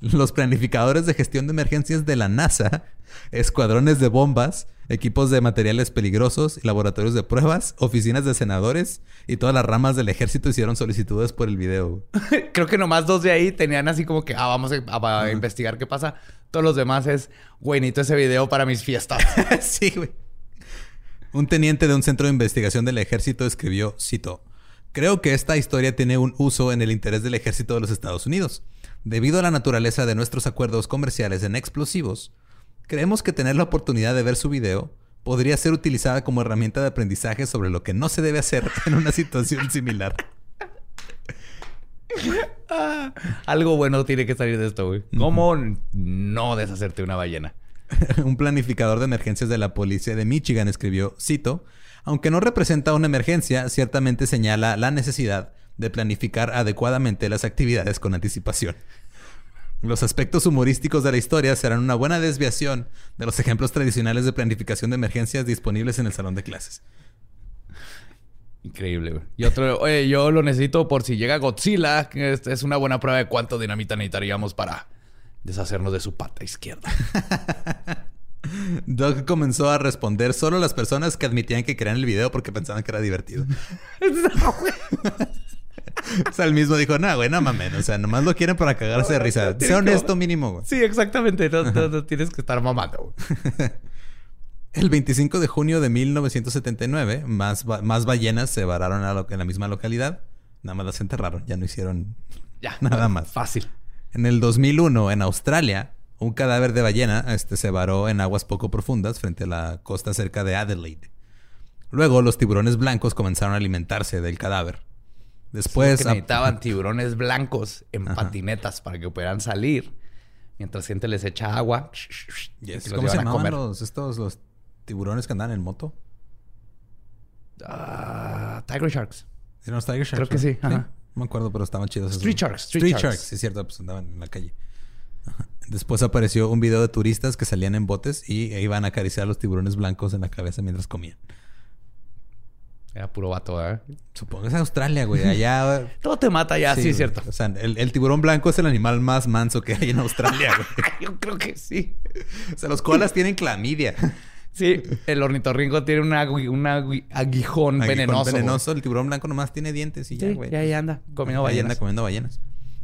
los planificadores de gestión de emergencias de la NASA, escuadrones de bombas, equipos de materiales peligrosos, laboratorios de pruebas, oficinas de senadores y todas las ramas del ejército hicieron solicitudes por el video. Creo que nomás dos de ahí tenían así como que, ah, vamos a, investigar qué pasa. Todos los demás es, necesito ese video para mis fiestas. sí, güey. Un teniente de un centro de investigación del ejército escribió, cito, Creo que esta historia tiene un uso en el interés del ejército de los Estados Unidos. Debido a la naturaleza de nuestros acuerdos comerciales en explosivos, creemos que tener la oportunidad de ver su video podría ser utilizada como herramienta de aprendizaje sobre lo que no se debe hacer en una situación similar. Ah, algo bueno tiene que salir de esto, güey. ¿Cómo no deshacerte una ballena? un planificador de emergencias de la policía de Michigan escribió, cito, aunque no representa una emergencia, ciertamente señala la necesidad de planificar adecuadamente las actividades con anticipación. Los aspectos humorísticos de la historia serán una buena desviación de los ejemplos tradicionales de planificación de emergencias disponibles en el salón de clases. Increíble, güey. Y otro, oye, yo lo necesito por si llega Godzilla. Es, es una buena prueba de cuánto dinamita necesitaríamos para deshacernos de su pata izquierda. Doug comenzó a responder solo a las personas que admitían que querían el video porque pensaban que era divertido. o sea, él mismo dijo, no, güey, no mames. O sea, nomás lo quieren para cagarse de risa. Sea honesto mínimo, güey. Sí, exactamente. No, tienes que estar mamando, El 25 de junio de 1979, más, más ballenas se vararon en la misma localidad. Nada más las enterraron. Ya no hicieron ya, nada más. Fácil. En el 2001, en Australia, un cadáver de ballena este, se varó en aguas poco profundas frente a la costa cerca de Adelaide. Luego, los tiburones blancos comenzaron a alimentarse del cadáver. Después. Que necesitaban tiburones blancos en patinetas para que pudieran salir. Mientras gente les echa agua. ¿Cómo se llamaban los, estos, los tiburones que andaban en moto? Ah, tiger Sharks. ¿Eran los Tiger Sharks? Creo que sí. No me acuerdo, pero estaban chidos. Street Sharks. Street, Sharks. sí, es cierto. Pues andaban en la calle. Después apareció un video de turistas que salían en botes y iban a acariciar a los tiburones blancos en la cabeza mientras comían. Era puro vato, ¿eh? Supongo que es Australia, güey. Allá. Todo te mata ya, sí, es cierto. O sea, el, tiburón blanco es el animal más manso que hay en Australia, güey. Yo creo que sí. O sea, los koalas tienen clamidia. Sí, el ornitorrinco tiene un aguijón, venenoso. venenoso. El tiburón blanco nomás tiene dientes y ya, güey. ya, ya anda comiendo ballenas. anda comiendo ballenas.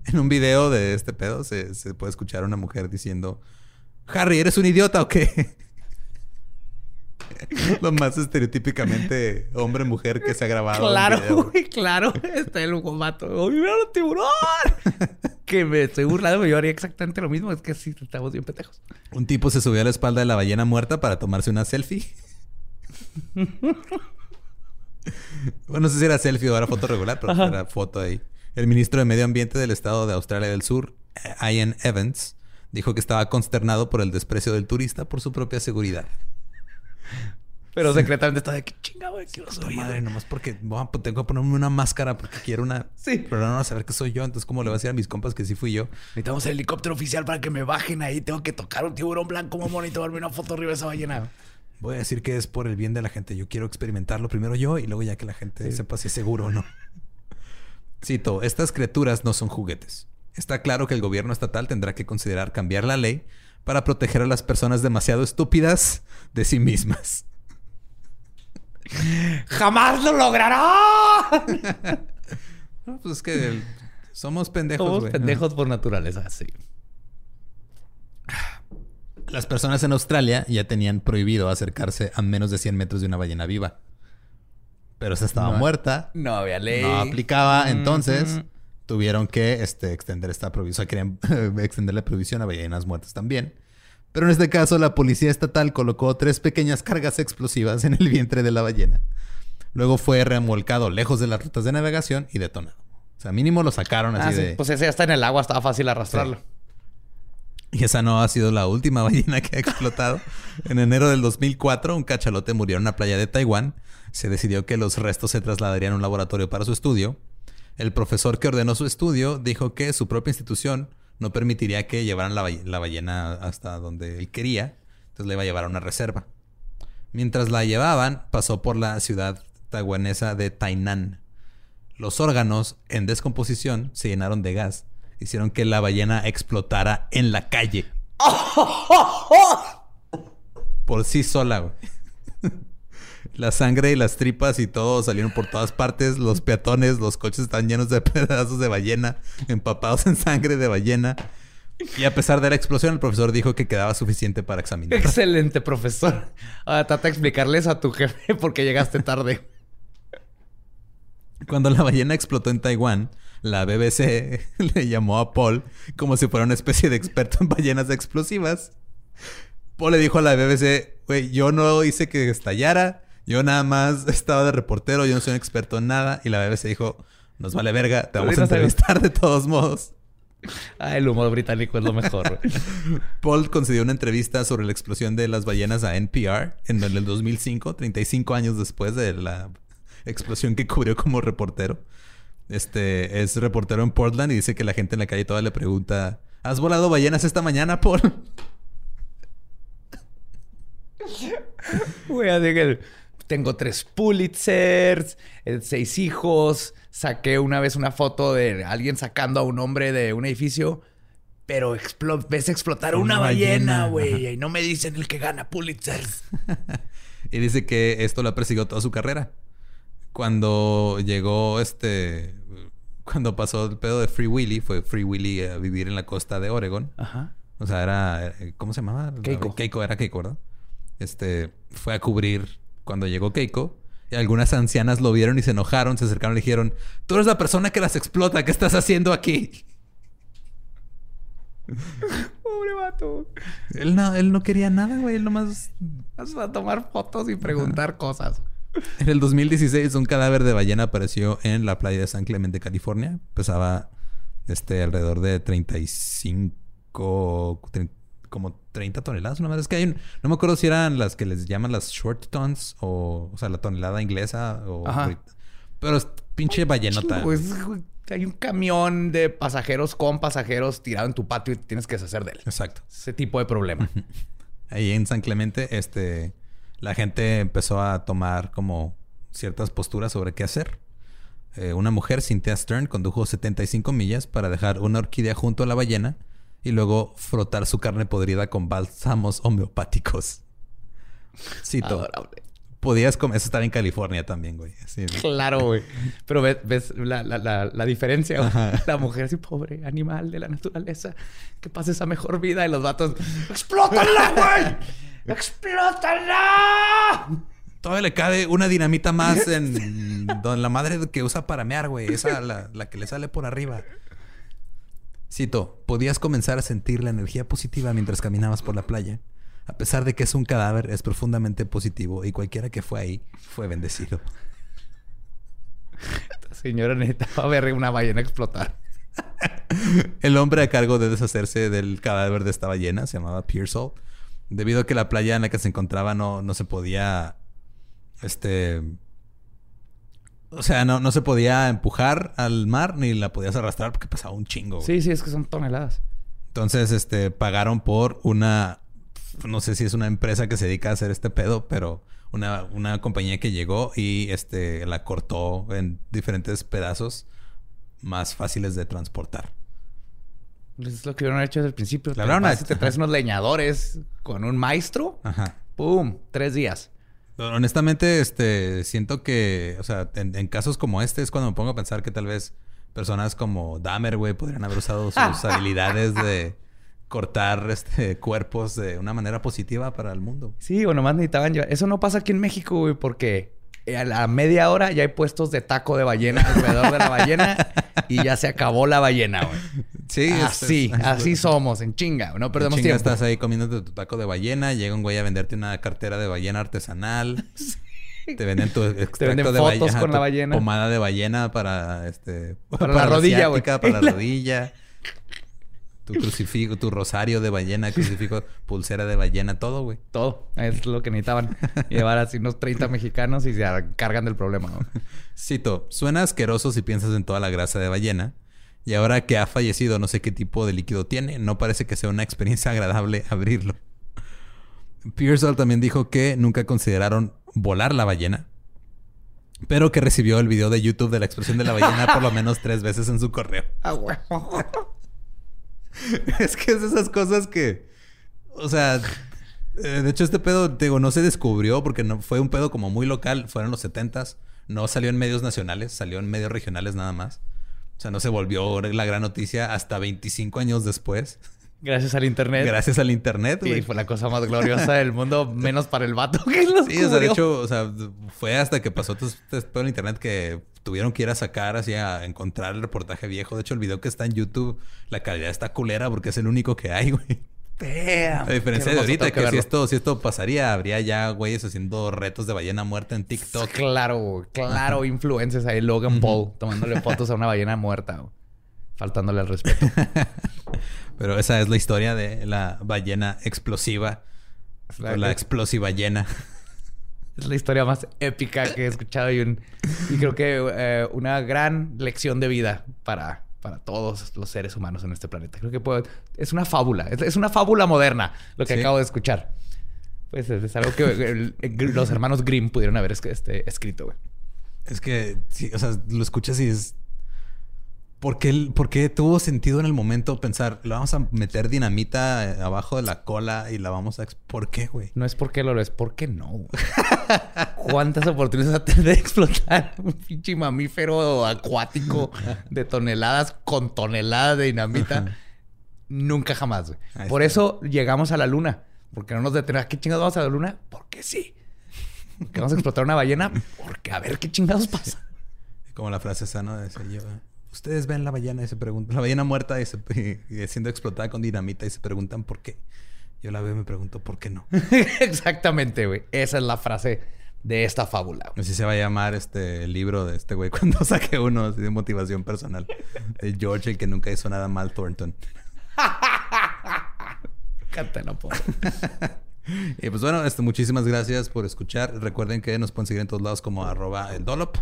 En un video de este pedo se, se puede escuchar a una mujer diciendo: Harry, ¿eres un idiota o qué? Lo más estereotípicamente hombre-mujer que se ha grabado. Claro, güey, claro. Está el guamato. ¡Oh, mira el tiburón! que me estoy burlando, yo haría exactamente lo mismo. Es que sí, estamos bien pendejos. Un tipo se subió a la espalda de la ballena muerta para tomarse una selfie. bueno, no sé si era selfie o era foto regular, pero era foto ahí. El ministro de Medio Ambiente del estado de Australia del Sur, Ian Evans, dijo que estaba consternado por el desprecio del turista por su propia seguridad. Pero secretamente está de que chingado, quiero soy. Madre, nomás porque tengo que ponerme una máscara porque quiero una. Sí. Pero no van a saber que soy yo. Entonces, ¿cómo le voy a decir a mis compas que sí fui yo? Necesitamos el helicóptero oficial para que me bajen ahí. Tengo que tocar un tiburón blanco, mamón, y tomarme una foto arriba de esa ballena. Voy a decir que es por el bien de la gente. Yo quiero experimentarlo primero yo y luego ya que la gente sepa si es seguro o no. Cito, estas criaturas no son juguetes. Está claro que el gobierno estatal tendrá que considerar cambiar la ley para proteger a las personas demasiado estúpidas de sí mismas. ¡Jamás lo logrará! no, pues es que somos pendejos. Somos pendejos por naturaleza, sí. Las personas en Australia ya tenían prohibido acercarse a menos de 100 metros de una ballena viva. Pero esa estaba muerta. No había ley. No aplicaba. Entonces tuvieron que este, extender esta querían extender la prohibición a ballenas muertas también. Pero en este caso, la policía estatal colocó tres pequeñas cargas explosivas en el vientre de la ballena. Luego fue remolcado lejos de las rutas de navegación y detonado. O sea, mínimo lo sacaron así ah, de. Pues ese ya está en el agua, estaba fácil arrastrarlo. Y esa no ha sido la última ballena que ha explotado. en enero del 2004, un cachalote murió en una playa de Taiwán. Se decidió que los restos se trasladarían a un laboratorio para su estudio. El profesor que ordenó su estudio dijo que su propia institución no permitiría que llevaran la, ballena hasta donde él quería. Entonces le iba a llevar a una reserva. Mientras la llevaban, pasó por la ciudad taiwanesa de Tainan. Los órganos en descomposición se llenaron de gas. Hicieron que la ballena explotara en la calle. Por sí sola, güey. La sangre y las tripas y todo salieron por todas partes. Los peatones, los coches están llenos de pedazos de ballena, empapados en sangre de ballena. Y a pesar de la explosión, el profesor dijo que quedaba suficiente para examinar. Excelente, profesor. Ahora trata de explicarles a tu jefe por qué llegaste tarde. Cuando la ballena explotó en Taiwán, la BBC le llamó a Paul como si fuera una especie de experto en ballenas explosivas. Paul le dijo a la BBC, güey, yo no hice que estallara, yo nada más estaba de reportero, yo no soy un experto en nada. Y la BBC dijo, Nos vale verga, te vamos a entrevistar de todos modos. Ah, el humor británico es lo mejor. Paul concedió una entrevista sobre la explosión de las ballenas a NPR en el 2005, 35 años después de la explosión que cubrió como reportero. Este es reportero en Portland y dice que la gente en la calle toda le pregunta: ¿Has volado ballenas esta mañana, Paul? Voy a decir tengo tres Pulitzers, eh, seis hijos. Saqué una vez una foto de alguien sacando a un hombre de un edificio. Pero ves explotar una, ballena, güey. Y no me dicen el que gana Pulitzers. y dice que esto lo persiguió toda su carrera. Cuando llegó este. Cuando pasó el pedo de Free Willy, fue Free Willy a vivir en la costa de Oregon. Ajá. O sea, era. Eh, ¿Cómo se llamaba? Keiko. Keiko, era Keiko, ¿verdad? Este. Fue a cubrir cuando llegó Keiko. Algunas ancianas lo vieron y se enojaron, se acercaron y le dijeron: Tú eres la persona que las explota, ¿qué estás haciendo aquí? Pobre vato. Él no, él no quería nada, güey. Él nomás. A tomar fotos y preguntar cosas. En el 2016, un cadáver de ballena apareció en la playa de San Clemente, California. Pesaba este, alrededor de 35, como 30 toneladas. Una vez es que hay un, no me acuerdo si eran las que les llaman las short tons o, o sea, la tonelada inglesa o pero es pinche ballenota. Pues, hay un camión de pasajeros con pasajeros tirado en tu patio y tienes que deshacer de él. Exacto. Ese tipo de problema. Ahí en San Clemente, este, la gente empezó a tomar como ciertas posturas sobre qué hacer. Eh, una mujer, Cynthia Stern, condujo 75 millas para dejar una orquídea junto a la ballena y luego frotar su carne podrida con bálsamos homeopáticos. Cito. Adorable. Podías comer. Eso estaba en California también, güey. Claro, güey. Pero ves, la, la, la, diferencia. La mujer así, pobre animal de la naturaleza, que pase esa mejor vida. Y los vatos, ¡explótala, güey! ¡Explótala! Todavía le cabe una dinamita más en, Donde la madre que usa para mear, güey. Esa, la, la que le sale por arriba. Cito, podías comenzar a sentir la energía positiva mientras caminabas por la playa. A pesar de que es un cadáver, es profundamente positivo y cualquiera que fue ahí fue bendecido. Esta señora necesitaba ver una ballena explotar. El hombre a cargo de deshacerse del cadáver de esta ballena se llamaba Pearsall. Debido a que la playa en la que se encontraba no, no se podía este o sea, no, no se podía empujar al mar ni la podías arrastrar porque pasaba un chingo. Sí, sí, es que son toneladas. Entonces, este, pagaron por una, no sé si es una empresa que se dedica a hacer este pedo, pero una, una compañía que llegó y este, la cortó en diferentes pedazos más fáciles de transportar. Pues es lo que hubieran hecho desde el principio. La si te traes unos leñadores con un maestro, Ajá. ¡pum! Tres días. Honestamente, este, siento que, o sea, en, casos como este es cuando me pongo a pensar que tal vez personas como Dahmer, güey, podrían haber usado sus habilidades de cortar este, cuerpos de una manera positiva para el mundo. Sí, o nomás necesitaban llevar. Eso no pasa aquí en México, güey, porque a la media hora ya hay puestos de taco de ballena alrededor de la ballena y ya se acabó la ballena, güey. Sí, así, así somos, en chinga, no perdemos en chinga tiempo. Estás ahí comiendo tu taco de ballena, llega un güey a venderte una cartera de ballena artesanal. Te venden tu extracto de ballena, con la ballena. pomada de ballena para este para, la rodilla, güey. Para la rodilla. Tu crucifijo, tu rosario de ballena, crucifijo, pulsera de ballena, todo, güey. Todo. Es lo que necesitaban. Llevar así unos 30 mexicanos y se cargan del problema. Cito, suena asqueroso si piensas en toda la grasa de ballena. Y ahora que ha fallecido, no sé qué tipo de líquido tiene. No parece que sea una experiencia agradable abrirlo. Pearsall también dijo que nunca consideraron volar la ballena. Pero que recibió el video de YouTube de la explosión de la ballena por lo menos tres veces en su correo. Es que es esas cosas que. O sea. Eh, de hecho, este pedo, digo, no se descubrió porque no fue un pedo como muy local. Fueron los setentas. No salió en medios nacionales, salió en medios regionales nada más. O sea, no se volvió la gran noticia hasta 25 años después. Gracias al internet. Gracias al internet, güey. Sí, fue la cosa más gloriosa del mundo, menos para el vato que lo Sí, o sea, de hecho, o sea, fue hasta que pasó todo, todo el internet que tuvieron que ir a sacar, así a encontrar el reportaje viejo. De hecho, el video que está en YouTube, la calidad está culera porque es el único que hay, güey. A diferencia de ahorita, que, si esto, si esto pasaría, habría ya güeyes haciendo retos de ballena muerta en TikTok. Claro, claro, influencers ahí, Logan Paul, tomándole fotos a una ballena muerta, faltándole al respeto. Pero esa es la historia de la ballena explosiva. La, la explosiva ballena. Es la historia más épica que he escuchado y, y creo que eh, una gran lección de vida para para todos los seres humanos en este planeta. Creo que es una fábula, es, una fábula moderna lo que acabo de escuchar. Pues es, algo que los hermanos Grimm pudieron haber este, escrito, güey. Es que, sí, o sea, lo escuchas y es ¿Por qué, tuvo sentido en el momento pensar, le vamos a meter dinamita eh, abajo de la cola y la vamos a... ¿Por qué, güey? No es porque lo es, porque no. ¿Cuántas oportunidades va a tener de explotar un pinche mamífero acuático de toneladas con toneladas de dinamita? Nunca jamás, güey. Por eso llegamos a la luna. Porque no nos detenemos. ¿Qué chingados vamos a la luna? Porque sí. Porque vamos a explotar una ballena. Porque a ver qué chingados pasa. Como la frase esa, ¿no? De ese, yo, Ustedes ven la ballena y se preguntan, la ballena muerta y, siendo explotada con dinamita y se preguntan por qué. Yo la veo y me pregunto por qué no. Exactamente, güey. Esa es la frase de esta fábula. Así se va a llamar este libro de este güey cuando saque uno de motivación personal. George, el que nunca hizo nada mal, Thornton. Cántalo, pobre. y pues bueno, este, muchísimas gracias por escuchar. Recuerden que nos pueden seguir en todos lados como arroba el Dolop.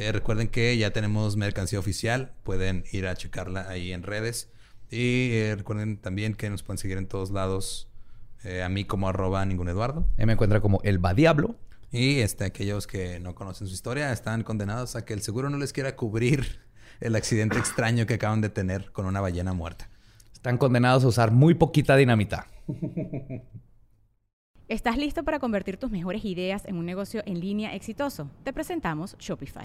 Eh, recuerden que ya tenemos mercancía oficial. Pueden ir a checarla ahí en redes. Y eh, recuerden también que nos pueden seguir en todos lados. Eh, a mí como arroba ningún Eduardo. me encuentra como el Diablo. Y este, aquellos que no conocen su historia están condenados a que el seguro no les quiera cubrir el accidente extraño que acaban de tener con una ballena muerta. Están condenados a usar muy poquita dinamita. ¿Estás listo para convertir tus mejores ideas en un negocio en línea exitoso? Te presentamos Shopify.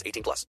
18 plus.